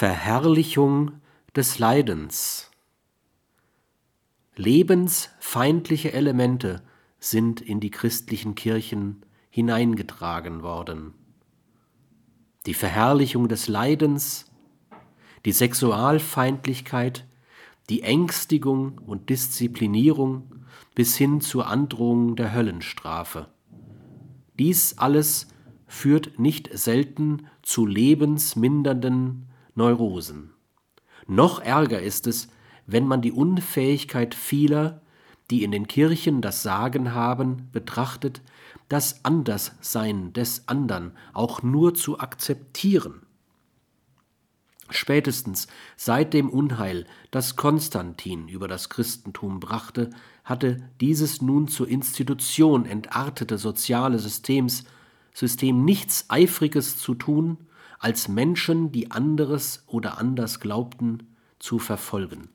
Verherrlichung des Leidens. Lebensfeindliche Elemente sind in die christlichen Kirchen hineingetragen worden. Die Verherrlichung des Leidens, die Sexualfeindlichkeit, die Ängstigung und Disziplinierung bis hin zur Androhung der Höllenstrafe. Dies alles führt nicht selten zu lebensmindernden Neurosen. Noch ärger ist es, wenn man die Unfähigkeit vieler, die in den Kirchen das Sagen haben, betrachtet, das Anderssein des andern auch nur zu akzeptieren. Spätestens seit dem Unheil, das Konstantin über das Christentum brachte, hatte dieses nun zur Institution entartete soziale Systems, System nichts Eifriges zu tun, als Menschen, die anderes oder anders glaubten, zu verfolgen.